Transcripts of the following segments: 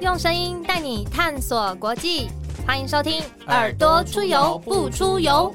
用声音带你探索国际，欢迎收听《耳朵出游不出游》。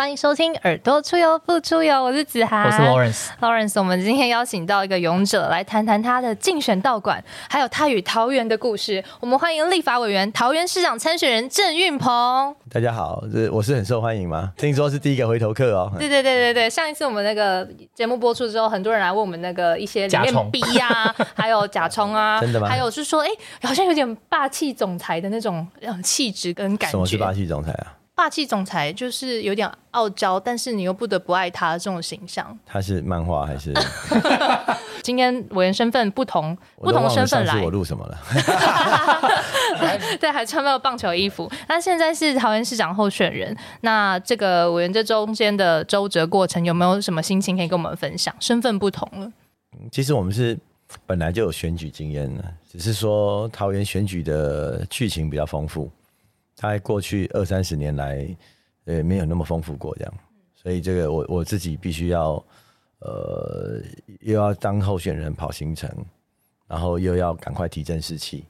欢迎收听《耳朵出游不出游》，我是子涵，我是 Lawrence。Lawrence，我们今天邀请到一个勇者来谈谈他的竞选道馆，还有他与桃园的故事。我们欢迎立法委员、桃园市长参选人郑运鹏。大家好，这我是很受欢迎吗？听说是第一个回头客哦。对对对对对，上一次我们那个节目播出之后，很多人来问我们那个一些里面 B 呀，还有甲虫啊，真的吗？还有是说，哎，好像有点霸气总裁的那种气质跟感觉。什么是霸气总裁啊？霸气总裁就是有点傲娇，但是你又不得不爱他这种形象。他是漫画还是？今天委员身份不同，不同身份来。我录什么了？对，还穿了棒球衣服。那现在是桃园市长候选人。那这个委员这中间的周折过程，有没有什么心情可以跟我们分享？身份不同了。其实我们是本来就有选举经验的，只是说桃园选举的剧情比较丰富。在过去二三十年来，呃，没有那么丰富过这样，所以这个我我自己必须要，呃，又要当候选人跑行程，然后又要赶快提振士气，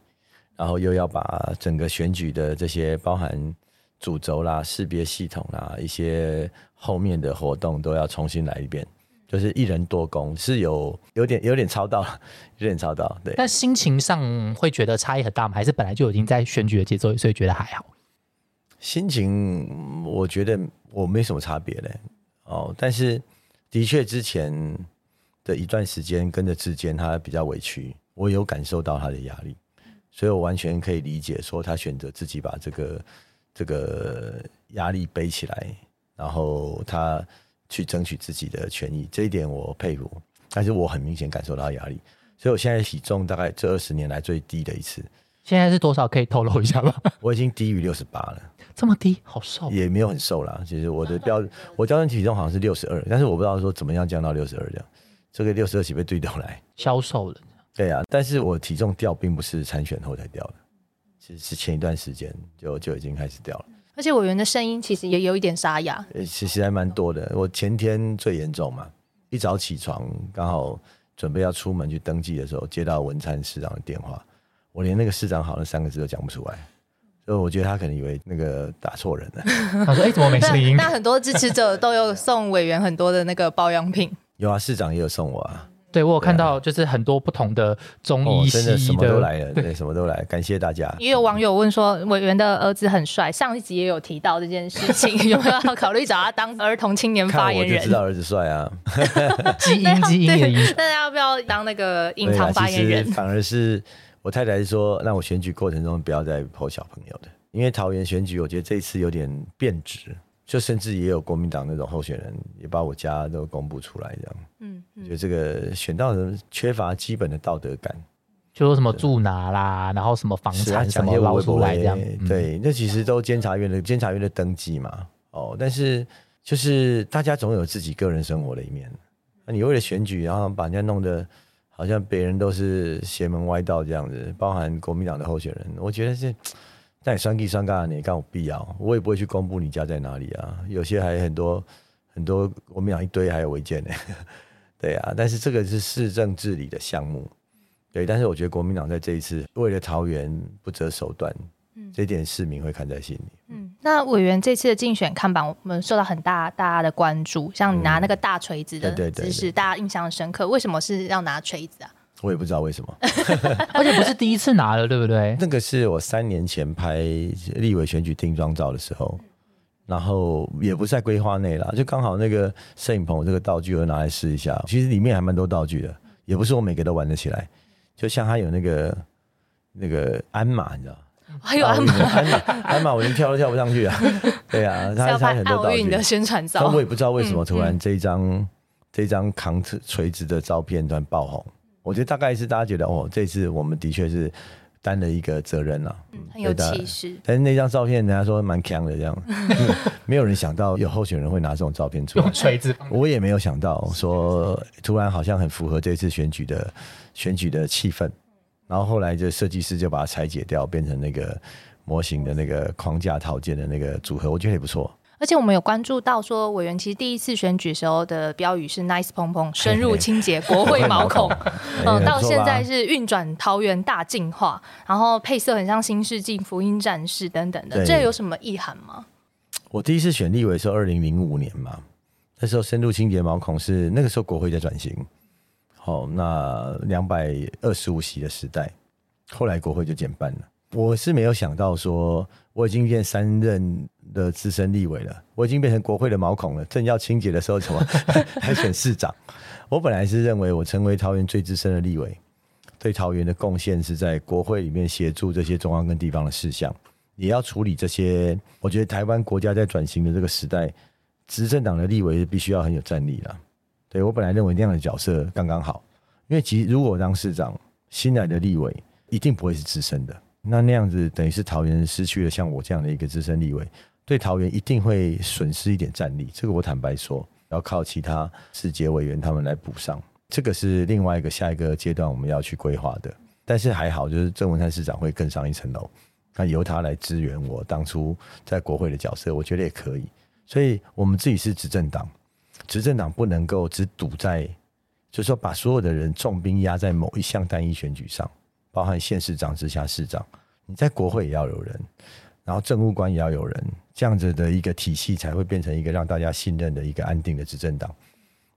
然后又要把整个选举的这些包含主轴啦、识别系统啦、一些后面的活动都要重新来一遍，就是一人多工，是有有点有点超到了，有点超到，对。但心情上会觉得差异很大吗？还是本来就已经在选举的节奏，所以觉得还好？心情，我觉得我没什么差别嘞，哦，但是的确之前的一段时间跟着志坚，他比较委屈，我有感受到他的压力，所以我完全可以理解，说他选择自己把这个这个压力背起来，然后他去争取自己的权益，这一点我佩服，但是我很明显感受到压力，所以我现在体重大概这二十年来最低的一次。现在是多少？可以透露一下吗？我已经低于六十八了，这么低，好瘦，也没有很瘦啦。其实我的标，我标准体重好像是六十二，但是我不知道说怎么样降到六十二这样。这个六十二岂被对头来消瘦了？对啊，但是我体重掉并不是参选后才掉的，其实是前一段时间就就已经开始掉了。而且委员的声音其实也有一点沙哑，其实还蛮多的。我前天最严重嘛，一早起床刚好准备要出门去登记的时候，接到文灿市长的电话。我连那个市长好那三个字都讲不出来，所以我觉得他可能以为那个打错人了。他说：“哎，怎么没声音？”那很多支持者都有送委员很多的那个保养品。有啊，市长也有送我啊。对，我有看到，就是很多不同的中医、真的什么都来了，对，什么都来，感谢大家。也有网友问说，委员的儿子很帅，上一集也有提到这件事情，有没有考虑找他当儿童青年发言人？我就知道儿子帅啊，基因基因的因。那要不要当那个隐藏发言人？反而是。我太太是说，让我选举过程中不要再剖小朋友的，因为桃园选举，我觉得这一次有点变质，就甚至也有国民党那种候选人也把我家都公布出来，这样，嗯，我觉得这个选到人缺乏基本的道德感，就说什么住哪啦，然后什么房产什么捞出来这样，对，那其实都监察院的监察院的登记嘛，哦，但是就是大家总有自己个人生活的一面，那你为了选举，然后把人家弄得。好像别人都是邪门歪道这样子，包含国民党的候选人，我觉得是 但双计双干，你干我必要，我也不会去公布你家在哪里啊。有些还很多很多国民党一堆还有违建呢，对啊。但是这个是市政治理的项目，对。但是我觉得国民党在这一次为了桃园不择手段。这点市民会看在心里。嗯，那委员这次的竞选看板，我们受到很大大家的关注。像你拿那个大锤子的姿势，大家印象深刻。为什么是要拿锤子啊？我也不知道为什么，而且不是第一次拿了，对不对？那个是我三年前拍立委选举定妆照的时候，然后也不在规划内了，就刚好那个摄影棚这个道具我拿来试一下。其实里面还蛮多道具的，也不是我每个都玩得起来。就像他有那个那个鞍马，你知道。还有鞍马，鞍马我连跳都跳不上去啊！对啊，他他很多道具的宣传照，但我也不知道为什么突然这一张这张扛锤子的照片突然爆红。我觉得大概是大家觉得哦，这次我们的确是担了一个责任啊，很有气势。但是那张照片人家说蛮强的，这样 没有人想到有候选人会拿这种照片出来用锤子。我也没有想到说突然好像很符合这次选举的选举的气氛。然后后来就设计师就把它拆解掉，变成那个模型的那个框架套件的那个组合，我觉得也不错。而且我们有关注到说，委员其实第一次选举时候的标语是 “nice 砰砰”，深入清洁国会毛孔。嗯，到现在是运转桃园大进化，然后配色很像新世纪福音战士等等的，这有什么意涵吗？我第一次选立委是二零零五年嘛，那时候深入清洁毛孔是那个时候国会在转型，好，那两百二十五席的时代，后来国会就减半了。我是没有想到说我已经变三任的资深立委了，我已经变成国会的毛孔了，正要清洁的时候，怎么 还选市长？我本来是认为我成为桃园最资深的立委，对桃园的贡献是在国会里面协助这些中央跟地方的事项。也要处理这些，我觉得台湾国家在转型的这个时代，执政党的立委是必须要很有战力了。对我本来认为那样的角色刚刚好，因为其实如果当市长，新来的立委一定不会是资深的，那那样子等于是桃园失去了像我这样的一个资深立委，对桃园一定会损失一点战力。这个我坦白说，要靠其他世界委员他们来补上，这个是另外一个下一个阶段我们要去规划的。但是还好，就是郑文灿市长会更上一层楼。那由他来支援我当初在国会的角色，我觉得也可以。所以，我们自己是执政党，执政党不能够只赌在，就是说把所有的人重兵压在某一项单一选举上，包含县市长、直辖市长，你在国会也要有人，然后政务官也要有人，这样子的一个体系才会变成一个让大家信任的一个安定的执政党。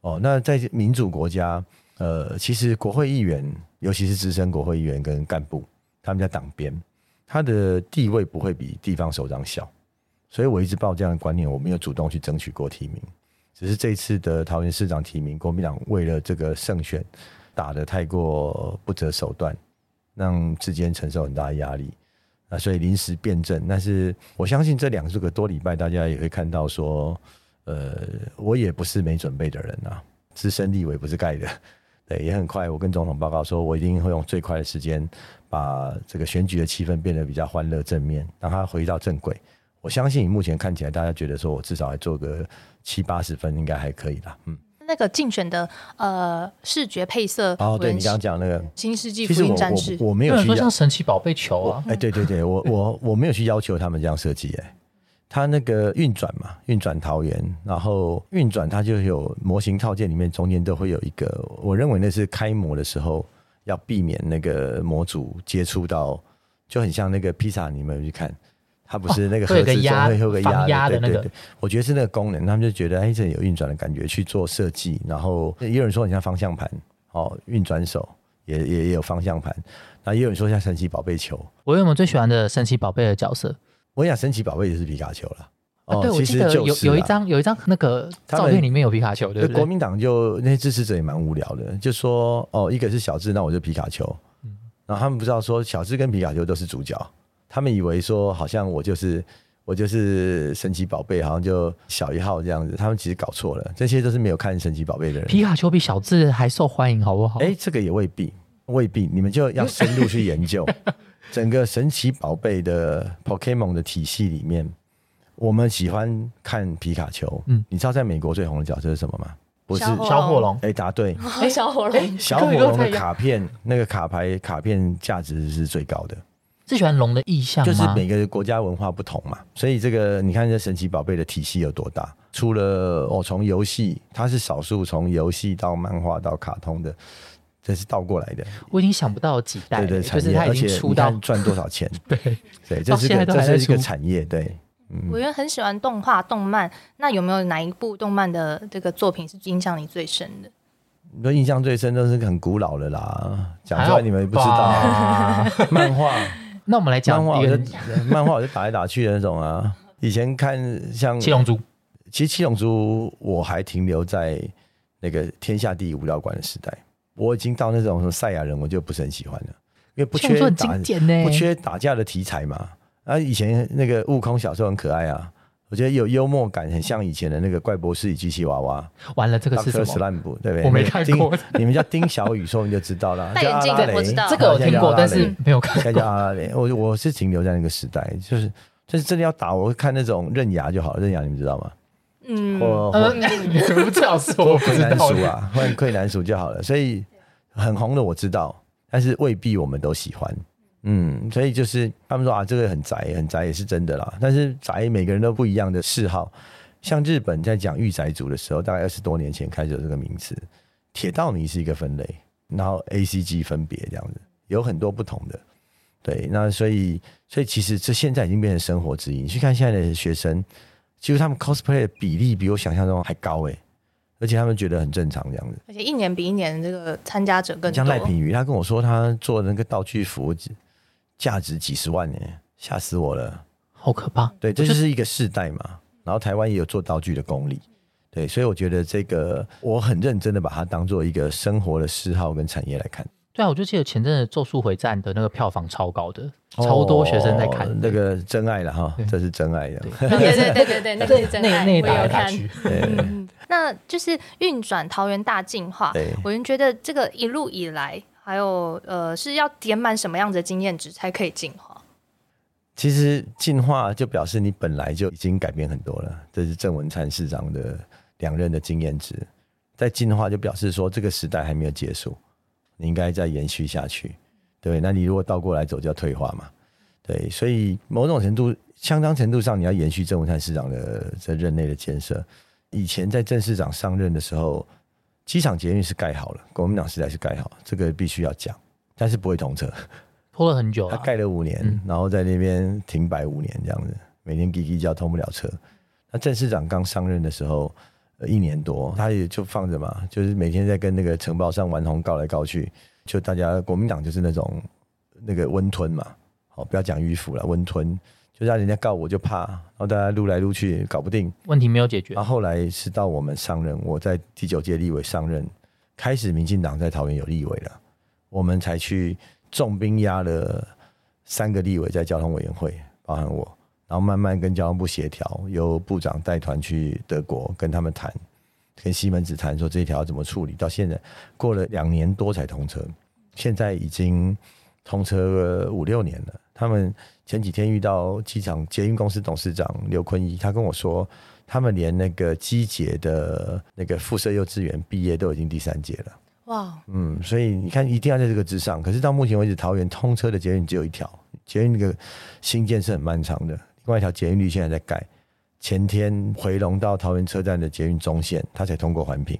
哦，那在民主国家，呃，其实国会议员，尤其是资深国会议员跟干部，他们在党边。他的地位不会比地方首长小，所以我一直抱这样的观念，我没有主动去争取过提名，只是这次的桃园市长提名，国民党为了这个胜选打得太过不择手段，让之间承受很大的压力啊，所以临时变阵。但是我相信这两个多礼拜，大家也会看到说，呃，我也不是没准备的人啊，资深立委不是盖的，对，也很快，我跟总统报告说，我一定会用最快的时间。把这个选举的气氛变得比较欢乐正面，让它回到正轨。我相信目前看起来，大家觉得说我至少还做个七八十分，应该还可以啦。嗯，那个竞选的呃视觉配色哦，对你刚刚讲那个新世纪福音战士，我没有去说像神奇宝贝球啊。哎，对对对，我我我没有去要求他们这样设计。哎，它那个运转嘛，运转桃园，然后运转它就有模型套件里面中间都会有一个，我认为那是开模的时候。要避免那个模组接触到，就很像那个披萨，你们去看，它不是那个盒子中会有个压的，对对对，我觉得是那个功能，他们就觉得哎，这有运转的感觉去做设计，然后也有人说很像方向盘，哦，运转手也也也有方向盘，那也有人说像神奇宝贝球。我有我最喜欢的神奇宝贝的角色，我想神奇宝贝也是皮卡丘了。哦，对，我记得有有一张有一张那个照片里面有皮卡丘，对国民党就那些支持者也蛮无聊的，就说哦，一个是小智，那我就皮卡丘，嗯。然后他们不知道说小智跟皮卡丘都是主角，他们以为说好像我就是我就是神奇宝贝，好像就小一号这样子，他们其实搞错了，这些都是没有看神奇宝贝的人。皮卡丘比小智还受欢迎，好不好？哎，这个也未必，未必，你们就要深入去研究 整个神奇宝贝的 Pokemon 的体系里面。我们喜欢看皮卡丘，嗯，你知道在美国最红的角色是什么吗？不是小火龙，哎，答对，小火龙，小火龙 的卡片，那个卡牌卡片价值是最高的。最喜欢龙的意象就是每个国家文化不同嘛，所以这个你看这神奇宝贝的体系有多大？除了我，从游戏，它是少数从游戏到漫画到卡通的，这是倒过来的。我已经想不到几代，对对，就是它已经出到赚多少钱？对对，这是这是一个产业，对。我原很喜欢动画动漫，那有没有哪一部动漫的这个作品是印象你最深的？你说印象最深都是很古老的啦，讲出来你们不知道。漫画，那我们来讲漫画，漫画我就打来打去的那种啊。以前看像七龙珠，其实七龙珠我还停留在那个天下第一无聊馆的时代，我已经到那种什么赛亚人，我就不是很喜欢了，因为不缺打，不缺打架的题材嘛。啊，以前那个悟空小时候很可爱啊，我觉得有幽默感，很像以前的那个怪博士与机器娃娃。完了，这个是什么？对不对？我没看过。你们叫丁小雨，说你就知道了。戴眼镜的我知道，这个我听过，但是没有看过。叫阿拉蕾，我我是停留在那个时代，就是就是真的要打，我会看那种刃牙就好了，刃牙你们知道吗？嗯，我 你不这样说，溃难鼠啊，换溃难鼠就好了。所以很红的我知道，但是未必我们都喜欢。嗯，所以就是他们说啊，这个很宅，很宅也是真的啦。但是宅每个人都不一样的嗜好，像日本在讲御宅族的时候，大概二十多年前开始有这个名词，铁道迷是一个分类，然后 A C G 分别这样子，有很多不同的。对，那所以所以其实这现在已经变成生活之一。你去看现在的学生，其实他们 cosplay 的比例比我想象中还高诶，而且他们觉得很正常这样子。而且一年比一年这个参加者更像赖多。品瑜，他跟我说他做那个道具服价值几十万呢，吓死我了。好可怕。对，这就是一个世代嘛。然后台湾也有做道具的功力，对，所以我觉得这个我很认真的把它当做一个生活的嗜好跟产业来看。对啊，我就记得前阵子《咒术回战》的那个票房超高的，超多学生在看哦那个真爱了哈，这是真爱的。对 对对对对，那个是真爱，那我有看。打来打去，嗯，那就是运转桃园大进化对。我就觉得这个一路以来，还有呃，是要点满什么样的经验值才可以进化？其实进化就表示你本来就已经改变很多了，这是郑文灿市长的两任的经验值。在进化就表示说这个时代还没有结束，你应该再延续下去。对，那你如果倒过来走就要退化嘛。对，所以某种程度、相当程度上，你要延续郑文灿市长的在任内的建设。以前在郑市长上任的时候，机场捷运是盖好了，国民党时代是盖好，这个必须要讲，但是不会通车。拖了很久了。他盖了五年，然后在那边停摆五年这样子，每天叽叽叫通不了车。那郑市长刚上任的时候，呃，一年多，他也就放着嘛，就是每天在跟那个城堡上顽童告来告去，就大家国民党就是那种那个温吞嘛，好，不要讲迂腐了，温吞，就让人家告我就怕，然后大家撸来撸去搞不定，问题没有解决。然，后后来是到我们上任，我在第九届立委上任，开始民进党在桃园有立委了，我们才去重兵压了三个立委在交通委员会，包含我，然后慢慢跟交通部协调，由部长带团去德国跟他们谈，跟西门子谈说这一条怎么处理，到现在过了两年多才通车，现在已经通车五六年了。他们前几天遇到机场捷运公司董事长刘坤一，他跟我说，他们连那个机捷的那个附设幼稚园毕业都已经第三届了。哇，嗯，所以你看，一定要在这个之上。可是到目前为止，桃园通车的捷运只有一条，捷运那个新建是很漫长的。另外一条捷运绿现在在盖，前天回龙到桃园车站的捷运中线，它才通过环评，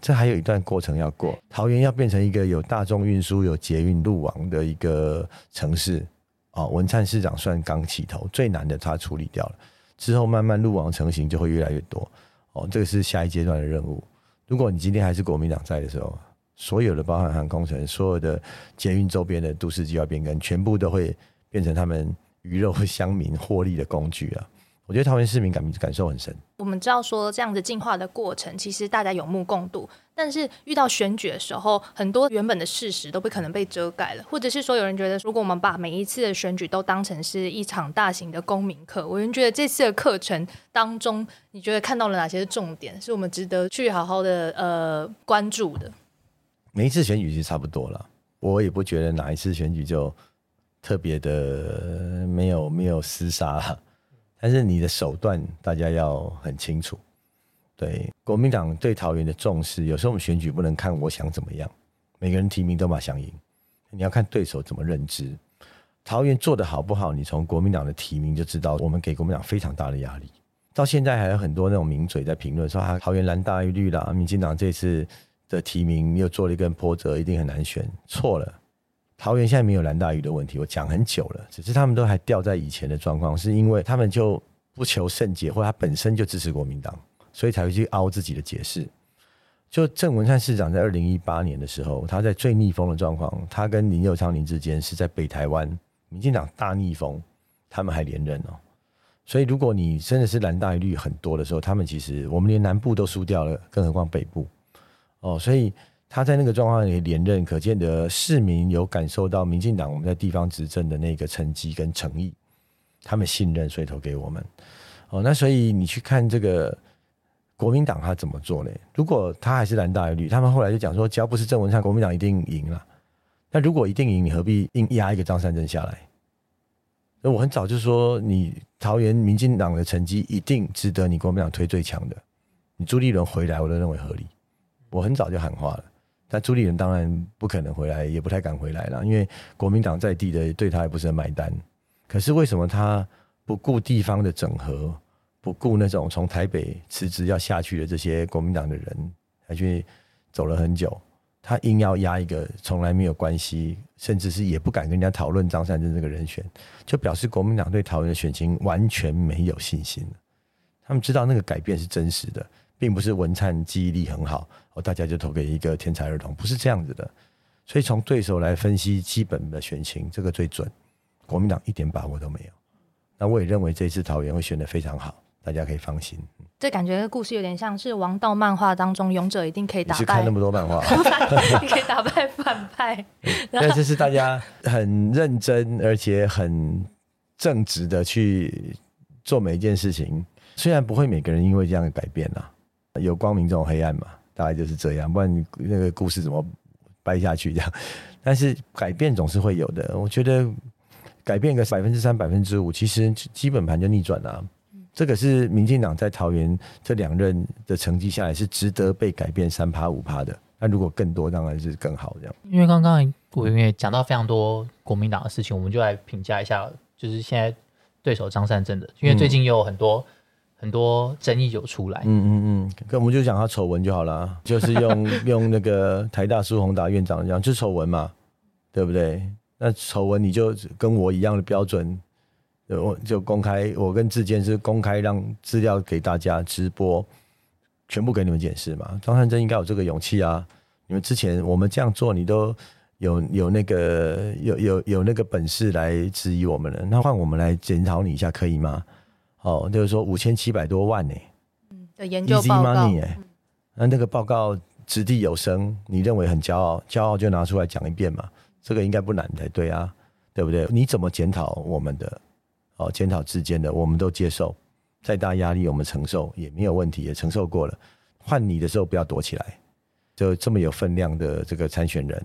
这还有一段过程要过。桃园要变成一个有大众运输、有捷运路网的一个城市，哦，文灿市长算刚起头，最难的他处理掉了，之后慢慢路网成型就会越来越多。哦，这个是下一阶段的任务。如果你今天还是国民党在的时候，所有的包含航空城、所有的捷运周边的都市计划变更，全部都会变成他们鱼肉乡民获利的工具啊！我觉得桃园市民感感受很深。我们知道说这样子进化的过程，其实大家有目共睹。但是遇到选举的时候，很多原本的事实都不可能被遮盖了，或者是说有人觉得，如果我们把每一次的选举都当成是一场大型的公民课，我人觉得这次的课程当中，你觉得看到了哪些重点，是我们值得去好好的呃关注的？每一次选举其实差不多了，我也不觉得哪一次选举就特别的没有没有厮杀啦。但是你的手段大家要很清楚。对国民党对桃园的重视，有时候我们选举不能看我想怎么样，每个人提名都嘛想赢，你要看对手怎么认知。桃园做的好不好，你从国民党的提名就知道，我们给国民党非常大的压力。到现在还有很多那种名嘴在评论说，啊，桃园蓝大于绿啦，民进党这次的提名又做了一根波折，一定很难选。错了，桃园现在没有蓝大于的问题，我讲很久了，只是他们都还掉在以前的状况，是因为他们就不求甚解，或者他本身就支持国民党，所以才会去凹自己的解释。就郑文灿市长在二零一八年的时候，他在最逆风的状况，他跟林佑昌林之间是在北台湾，民进党大逆风，他们还连任哦。所以如果你真的是蓝大于绿很多的时候，他们其实我们连南部都输掉了，更何况北部哦。所以他在那个状况里连任，可见的市民有感受到民进党我们在地方执政的那个成绩跟诚意，他们信任，所以投给我们哦。那所以你去看这个。国民党他怎么做呢？如果他还是蓝大于绿，他们后来就讲说，只要不是郑文灿，国民党一定赢了。那如果一定赢，你何必硬压一个张善政下来？那我很早就说，你桃园民进党的成绩一定值得你国民党推最强的。你朱立伦回来，我都认为合理。我很早就喊话了，但朱立伦当然不可能回来，也不太敢回来了，因为国民党在地的对他也不是很买单。可是为什么他不顾地方的整合，不顾那种从台北辞职要下去的这些国民党的人，还去走了很久？他硬要压一个从来没有关系，甚至是也不敢跟人家讨论张善政这个人选，就表示国民党对桃园的选情完全没有信心他们知道那个改变是真实的。并不是文灿记忆力很好，哦，大家就投给一个天才儿童，不是这样子的。所以从对手来分析基本的选情，这个最准。国民党一点把握都没有。那我也认为这次桃园会选的非常好，大家可以放心。这感觉故事有点像是王道漫画当中，勇者一定可以打败。是看那么多漫画，你可以打败反派。但这是大家很认真而且很正直的去做每一件事情，虽然不会每个人因为这样改变啊。有光明这种黑暗嘛，大概就是这样，不然你那个故事怎么掰下去这样？但是改变总是会有的。我觉得改变个百分之三、百分之五，其实基本盘就逆转了。这个是民进党在桃园这两任的成绩下来是值得被改变三趴五趴的。那如果更多，当然是更好这样。因为刚刚我因为讲到非常多国民党的事情，我们就来评价一下，就是现在对手张善政的，因为最近又有很多。很多争议有出来，嗯嗯嗯，跟我们就讲他丑闻就好了，就是用用那个台大苏宏达院长讲，就丑闻嘛，对不对？那丑闻你就跟我一样的标准，我就公开，我跟志坚是公开让资料给大家直播，全部给你们解释嘛。张善珍应该有这个勇气啊，你们之前我们这样做，你都有有那个有有有那个本事来质疑我们了，那换我们来检讨你一下，可以吗？哦，就是说五千七百多万呢，嗯，的研究报告，哎，那那个报告掷地有声，你认为很骄傲，骄傲就拿出来讲一遍嘛，这个应该不难才对啊，对不对？你怎么检讨我们的？哦，检讨之间的，我们都接受，再大压力我们承受也没有问题，也承受过了。换你的时候不要躲起来，就这么有分量的这个参选人，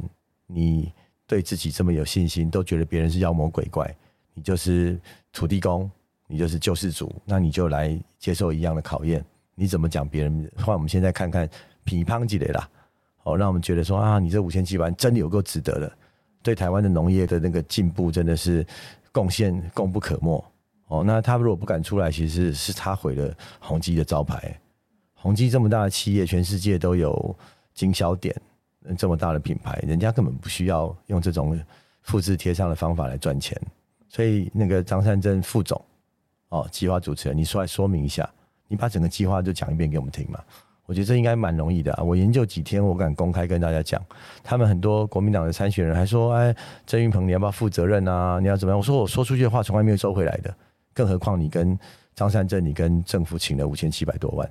你对自己这么有信心，都觉得别人是妖魔鬼怪，你就是土地公。你就是救世主，那你就来接受一样的考验。你怎么讲别人？换我们现在看看乒乓积累啦，哦，让我们觉得说啊，你这五千七百万真的有够值得的，对台湾的农业的那个进步真的是贡献功不可没。哦，那他如果不敢出来，其实是他毁了宏基的招牌。宏基这么大的企业，全世界都有经销点，这么大的品牌，人家根本不需要用这种复制贴上的方法来赚钱。所以那个张善政副总。哦，计划主持人，你出来说明一下，你把整个计划就讲一遍给我们听嘛？我觉得这应该蛮容易的啊。我研究几天，我敢公开跟大家讲。他们很多国民党的参选人还说：“哎，郑云鹏，你要不要负责任啊？你要怎么样？”我说：“我说出去的话从来没有收回来的，更何况你跟张善政，你跟政府请了五千七百多万，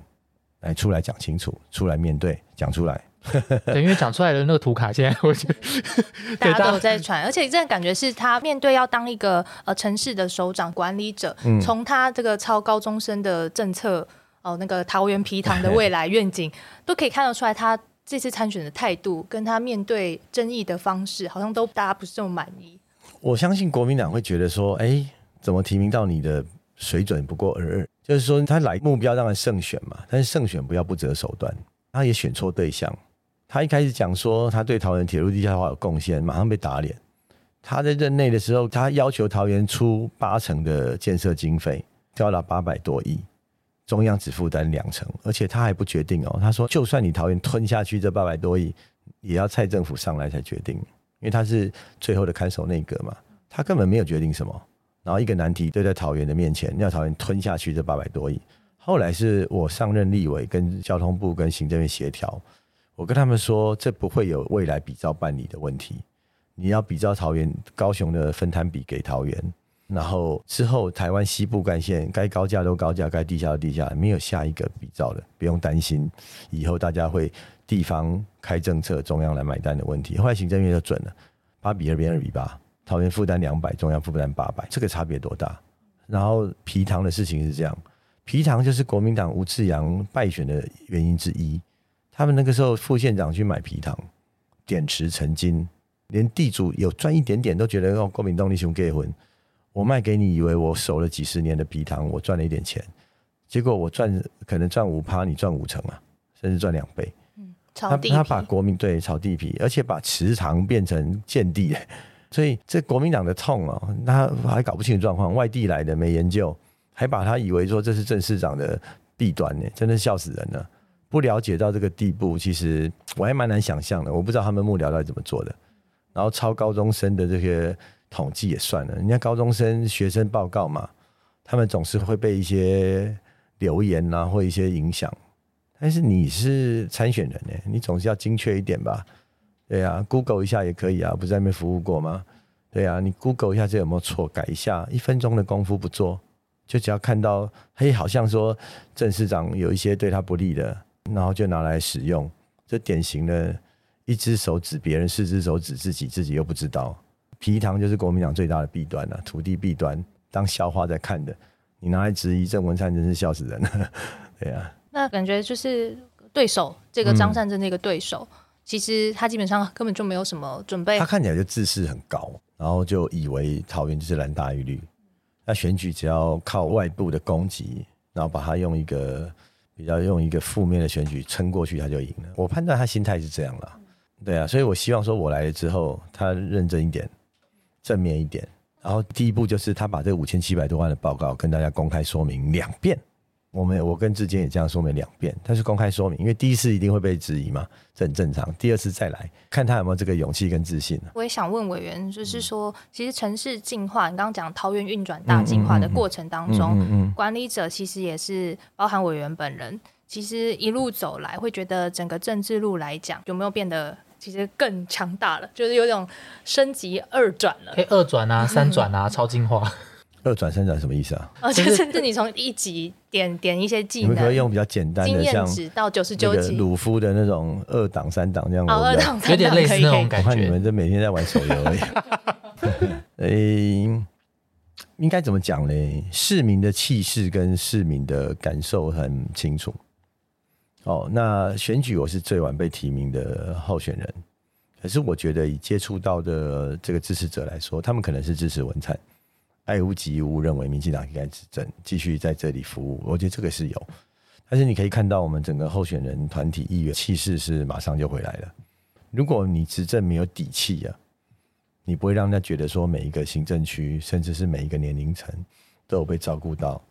来出来讲清楚，出来面对，讲出来。” 对，因为讲出来的那个图卡，现在 我觉得大家都有在传，而且这感觉是他面对要当一个呃城市的首长管理者，从他这个超高中生的政策哦，那个桃园皮糖的未来愿景，都可以看得出来，他这次参选的态度跟他面对争议的方式，好像都大家不是这么满意。我相信国民党会觉得说，哎，怎么提名到你的水准不过尔尔？就是说他来目标当然胜选嘛，但是胜选不要不择手段，他也选错对象。他一开始讲说他对桃园铁路地下化有贡献，马上被打脸。他在任内的时候，他要求桃园出八成的建设经费，交了八百多亿，中央只负担两成，而且他还不决定哦。他说，就算你桃园吞下去这八百多亿，也要蔡政府上来才决定，因为他是最后的看守内阁嘛，他根本没有决定什么。然后一个难题堆在桃园的面前，要桃园吞下去这八百多亿。后来是我上任立委，跟交通部跟行政院协调。我跟他们说，这不会有未来比照办理的问题。你要比照桃园、高雄的分摊比给桃园，然后之后台湾西部干线该高架都高架，该地下都地下，没有下一个比照的，不用担心以后大家会地方开政策，中央来买单的问题。后来行政院就准了，八比二变二比八，桃园负担两百，中央负担八百，这个差别多大？然后皮糖的事情是这样，皮糖就是国民党吴志阳败选的原因之一。他们那个时候副县长去买皮糖，点石成金，连地主有赚一点点都觉得哦，国民党你兄结婚，我卖给你，以为我守了几十年的皮糖，我赚了一点钱，结果我赚可能赚五趴，你赚五成啊，甚至赚两倍。炒地他他把皮，国民对炒地皮，而且把池塘变成建地，所以这国民党的痛哦，他还搞不清楚状况，外地来的没研究，还把他以为说这是郑市长的弊端呢，真的笑死人了。不了解到这个地步，其实我还蛮难想象的。我不知道他们幕僚到底怎么做的。然后超高中生的这些统计也算了，人家高中生学生报告嘛，他们总是会被一些留言啊或一些影响。但是你是参选人呢，你总是要精确一点吧？对啊，Google 一下也可以啊，不是在那边服务过吗？对啊，你 Google 一下这有没有错，改一下，一分钟的功夫不做，就只要看到，嘿，好像说郑市长有一些对他不利的，然后就拿来使用，这典型的一只手指别人，四只手指自己，自己又不知道。皮糖就是国民党最大的弊端了、土地弊端，当笑话在看的，你拿来质疑郑文灿，真是笑死人了。对啊，那感觉就是对手这个张善政这个对手，其实他基本上根本就没有什么准备他，看起来就自视很高，然后就以为桃园就是蓝大于绿。那选举只要靠外部的攻击，然后把他用一个比较用一个负面的选举撑过去，他就赢了。我判断他心态是这样了，对啊，所以我希望说我来了之后，他认真一点，正面一点。然后第一步就是他把这五千七百多万的报告跟大家公开说明两遍。我们我跟志坚也这样说明两遍，他是公开说明，因为第一次一定会被质疑嘛，这很正常。第二次再来看他有没有这个勇气跟自信。我也想问委员，就是说，其实城市进化，你刚刚讲桃园运转大进化的过程当中，嗯嗯，管理者其实也是包含委员本人，其实一路走来，会觉得整个政治路来讲，有没有变得其实更强大了？就是有种升级二转了可。以二转啊、三转啊，超进化。二转三转什么意思啊？哦，就是是你从一级点点一些技能你们可以、用比较简单的，像验值到九十九级，鲁夫的那种二档三档这样。哦，二档有点类似那种我感觉看你们。这每天在玩手游而已。诶、应该怎么讲呢？市民的气势跟市民的感受很清楚。哦，那选举我是最晚被提名的候选人，可是我觉得以接触到的这个支持者来说，他们可能是支持文灿，爱屋及乌，认为民进党应该执政，继续在这里服务。我觉得这个是有，但是你可以看到我们整个候选人团体议员气势是马上就回来了。如果你执政没有底气啊，你不会让人家觉得说每一个行政区，甚至是每一个年龄层都有被照顾到。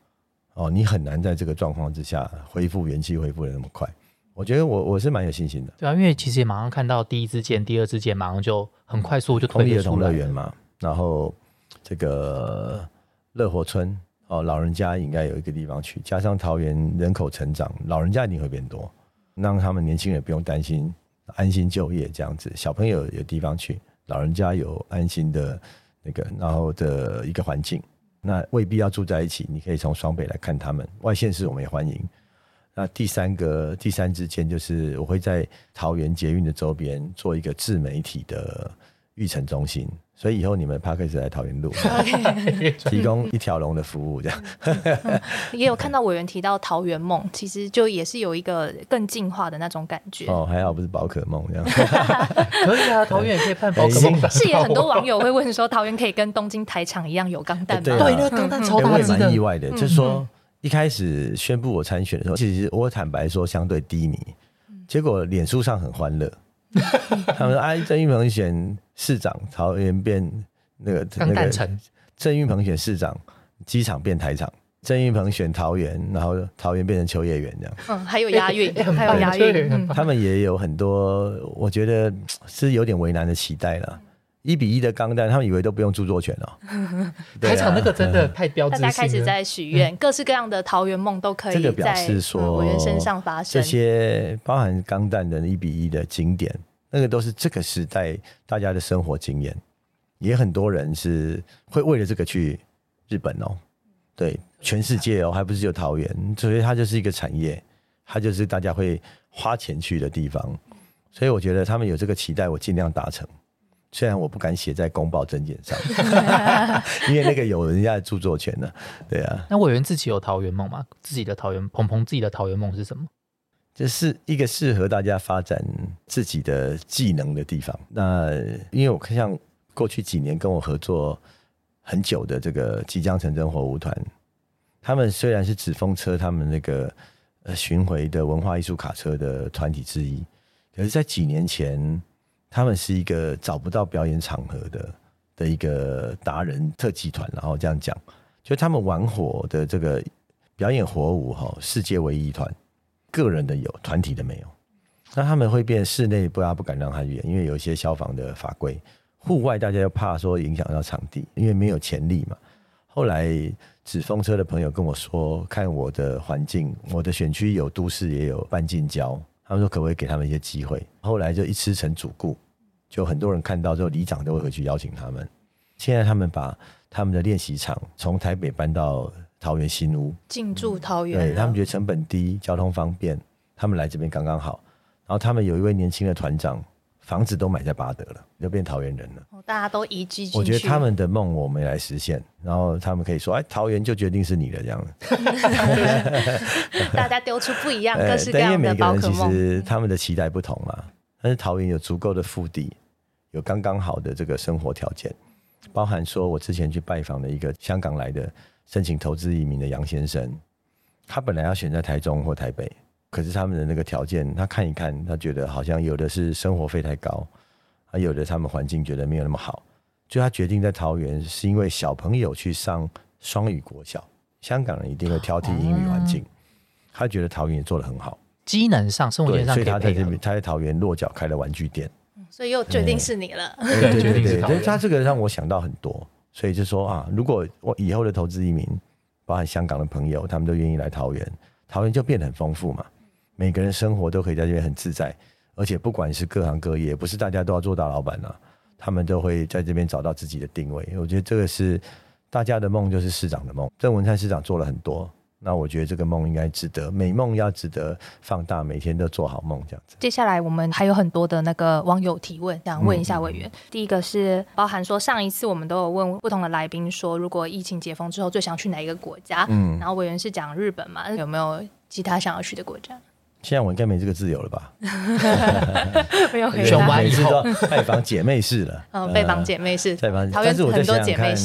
哦，你很难在这个状况之下恢复元气，恢复的那么快。我觉得我我是蛮有信心的。对啊，因为其实也马上看到第一支箭、第二支箭，马上就很快速就公推得出来立儿童乐。园嘛，然后这个乐活村哦，老人家应该有一个地方去，加上桃园人口成长，老人家一定会变多，让他们年轻人不用担心，安心就业这样子，小朋友有地方去，老人家有安心的那个，然后的一个环境，那未必要住在一起，你可以从双北来看他们，外县市我们也欢迎。那第三个第三支箭就是我会在桃园捷运的周边做一个自媒体的育成中心，所以以后你们 p a r k e 来桃园路，提供一条龙的服务，这样 也有看到委员提到桃园梦，其实就也是有一个更进化的那种感觉。哦，还好不是宝可梦这样。可以啊，桃园也可以办宝可梦的。是也很多网友会问说，桃园可以跟东京台场一样有钢弹吗？对啊对，那个钢弹超大的蛮意，外的，就是说一开始宣布我参选的时候，其实我坦白说相对低迷，结果脸书上很欢乐，他们说啊，郑玉鹏选市长，桃园变那个钢那个。郑运鹏选市长，机场变台场；郑运鹏选桃园，然后桃园变成秋叶原这样。嗯，还有押韵，很 还有押韵，他们也有很多，我觉得是有点为难的期待了。一比一的钢弹，他们以为都不用著作权哦。对啊台场那个真的太标志大性了。家开始在许愿，各式各样的桃园梦都可以这个表在示说嗯委员身上发生这。些包含钢弹的一比一的经典，那个都是这个时代大家的生活经验。也很多人是会为了这个去日本哦，对，全世界哦，还不是有桃园，所以它就是一个产业，它就是大家会花钱去的地方。所以我觉得他们有这个期待，我尽量达成。虽然我不敢写在公报证件上，因为那个有人家的著作权呢。对啊，那委员自己有桃园梦吗？自己的桃园鹏鹏自己的桃园梦是什么？这是一个适合大家发展自己的技能的地方。那因为我看像过去几年跟我合作很久的这个即将成真火舞团，他们虽然是纸风车他们那个呃巡回的文化艺术卡车的团体之一，可是，在几年前，他们是一个找不到表演场合的的一个达人特技团，然后这样讲，就他们玩火的这个表演火舞哈，世界唯一团，个人的有，团体的没有。那他们会变室内不大不敢让他演，因为有一些消防的法规。户外大家又怕说影响到场地，因为没有潜力嘛。后来纸风车的朋友跟我说，看我的环境，我的选区有都市也有半近郊，他们说可不可以给他们一些机会？后来就一吃成主顾，就很多人看到之后，里长都会回去邀请他们。现在他们把他们的练习场从台北搬到桃园新屋，进驻桃园，对他们觉得成本低，交通方便，他们来这边刚刚好。然后他们有一位年轻的团长。房子都买在巴德了，就变桃园人了。大家都移居我觉得他们的梦我们来实现，然后他们可以说：“哎，桃园就决定是你的这样。”大家丢出不一样各式各样的宝可梦。其实他们的期待不同嘛，但是桃园有足够的腹地，有刚刚好的这个生活条件，包含说我之前去拜访的一个香港来的申请投资移民的杨先生，他本来要选在台中或台北。可是他们的那个条件，他看一看，他觉得好像有的是生活费太高，还有的他们环境觉得没有那么好，就他决定在桃园，是因为小朋友去上双语国小，香港人一定会挑剔英语环境，他觉得桃园也做的很好，机能上、生活上，所以他在这边，他在桃园落脚开了玩具店，所以又决定是你了，对对对对，他这个让我想到很多，所以就说啊，如果我以后的投资移民，包含香港的朋友，他们都愿意来桃园，桃园就变得很丰富嘛。每个人生活都可以在这边很自在，而且不管是各行各业，不是大家都要做大老板呐，他们都会在这边找到自己的定位。我觉得这个是大家的梦，就是市长的梦。郑文灿市长做了很多，那我觉得这个梦应该值得，美梦要值得放大，每天都做好梦这样子。接下来我们还有很多的那个网友提问，想问一下委员。第一个是包含说上一次我们都有问不同的来宾说，如果疫情解封之后最想去哪一个国家？嗯，然后委员是讲日本嘛？有没有其他想要去的国家？现在我应该没这个自由了吧？没有，选完以后拜访姐妹市了。嗯，拜访姐妹市，拜访。但是我在想想看，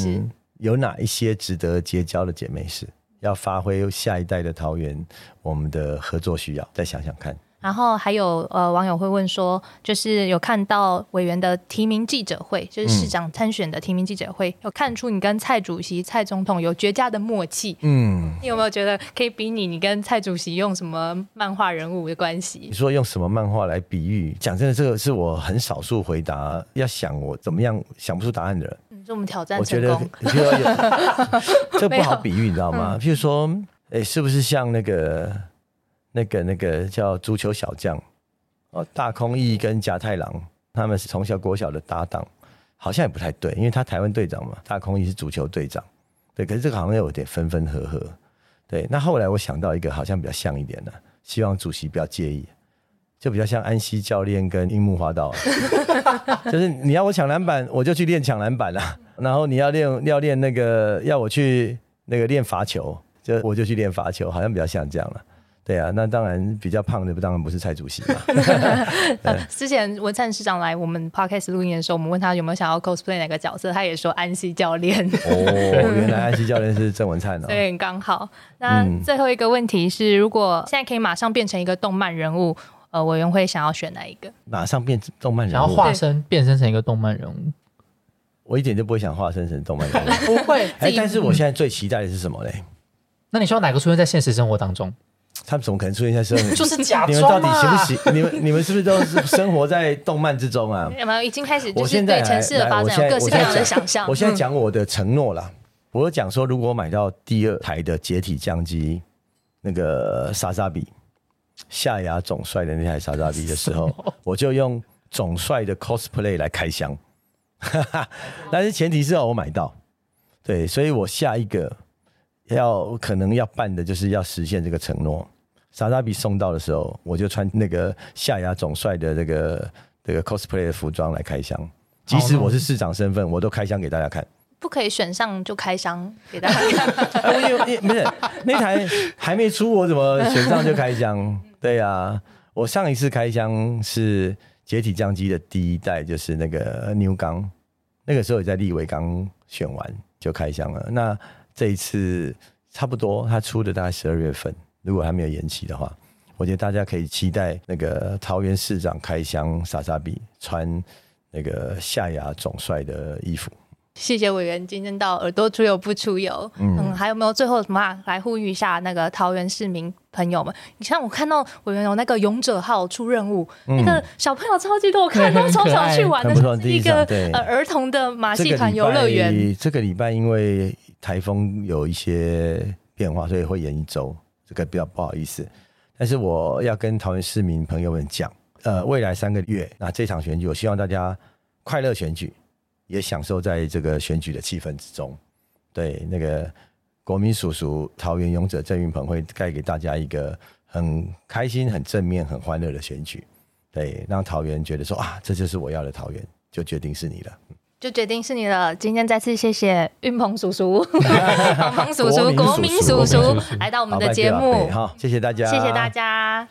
有哪一些值得结交的姐妹市，要发挥下一代的桃园，我们的合作需要，再想想看。然后还有呃网友会问说，就是有看到委员的提名记者会，就是市长参选的提名记者会，有看出你跟蔡主席、蔡总统有绝佳的默契。嗯，你有没有觉得可以比拟你跟蔡主席用什么漫画人物的关系？你说用什么漫画来比喻？讲真的，这个是我很少数回答，要想我怎么样想不出答案的人。我们挑战成功。我觉得这不好比喻，你知道吗？譬如说，哎，是不是像那个？那个那个叫足球小将哦，大空翼跟甲太郎他们是从小国小的搭档，好像也不太对，因为他台湾队长嘛，大空翼是足球队长，对，可是这个好像有点分分合合，对。那后来我想到一个好像比较像一点的，希望主席不要介意，就比较像安西教练跟樱木花道，就是你要我抢篮板，我就去练抢篮板啦，然后你要练要练那个要我去那个练罚球，就我就去练罚球，好像比较像这样了。对啊，那当然比较胖的，当然不是蔡主席嘛。之前文灿市长来我们 podcast 录音的时候，我们问他有没有想要 cosplay 哪个角色，他也说安西教练。哦，原来安西教练是郑文灿哦。对，刚好。那最后一个问题是，如果现在可以马上变成一个动漫人物，呃，委员会想要选哪一个？马上变动漫人物，然后化身变身成一个动漫人物，我一点就不会想化身成动漫人物，不会。哎，但是我现在最期待的是什么嘞？那你希望哪个出现在现实生活当中？他们怎么可能出现在生活？就是假装你们到底行不行？你们你们是不是都是生活在动漫之中啊？有没有已经开始？我现在城市的发展有各式各样的想象。我现在讲我的承诺了。我讲说，如果买到第二台的解体降机，那个莎莎比夏牙总帅的那台莎莎比的时候，我就用总帅的 cosplay 来开箱。但是前提是要我买到。对，所以我下一个。要可能要办的就是要实现这个承诺。莎莎比送到的时候，我就穿那个夏牙总帅的这个这个 cosplay 的服装来开箱。即使我是市长身份，我都开箱给大家看。不可以选上就开箱给大家看。因为不是那台还没出，我怎么选上就开箱？对呀，我上一次开箱是解体降机的第一代，就是那个牛刚，那个时候也在立委刚选完就开箱了。那这一次差不多，他出的大概十二月份，如果还没有延期的话，我觉得大家可以期待那个桃园市长开箱莎莎比穿那个夏亚总帅的衣服。谢谢委员，今天到耳朵出游不出油。嗯，还有没有最后什么来呼吁一下那个桃园市民朋友们？你像我看到委员有那个勇者号出任务，那个小朋友超级多，我看都超想去玩的，是一个呃儿童的马戏团游乐园。这个礼拜因为台风有一些变化，所以会延一周，这个比较不好意思。但是我要跟桃园市民朋友们讲，呃，未来三个月，那这场选举，我希望大家快乐选举。也享受在这个选举的气氛之中，对那个国民叔叔桃园勇者郑云鹏会带给大家一个很开心、很正面、很欢乐的选举，对，让桃园觉得说啊，这就是我要的桃园，就决定是你了，就决定是你了。今天再次谢谢云鹏叔叔、鹏叔叔、国民叔叔来到我们的节目，好，谢谢大家，谢谢大家。